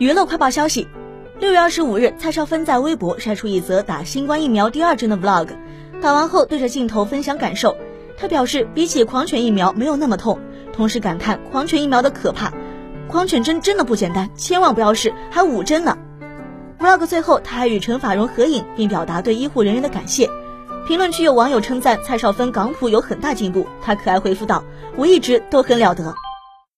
娱乐快报消息：六月二十五日，蔡少芬在微博晒出一则打新冠疫苗第二针的 vlog，打完后对着镜头分享感受。她表示，比起狂犬疫苗没有那么痛，同时感叹狂犬疫苗的可怕。狂犬针真的不简单，千万不要试，还五针呢。vlog 最后，他还与陈法蓉合影，并表达对医护人员的感谢。评论区有网友称赞蔡少芬港普有很大进步，他可爱回复道：“我一直都很了得。”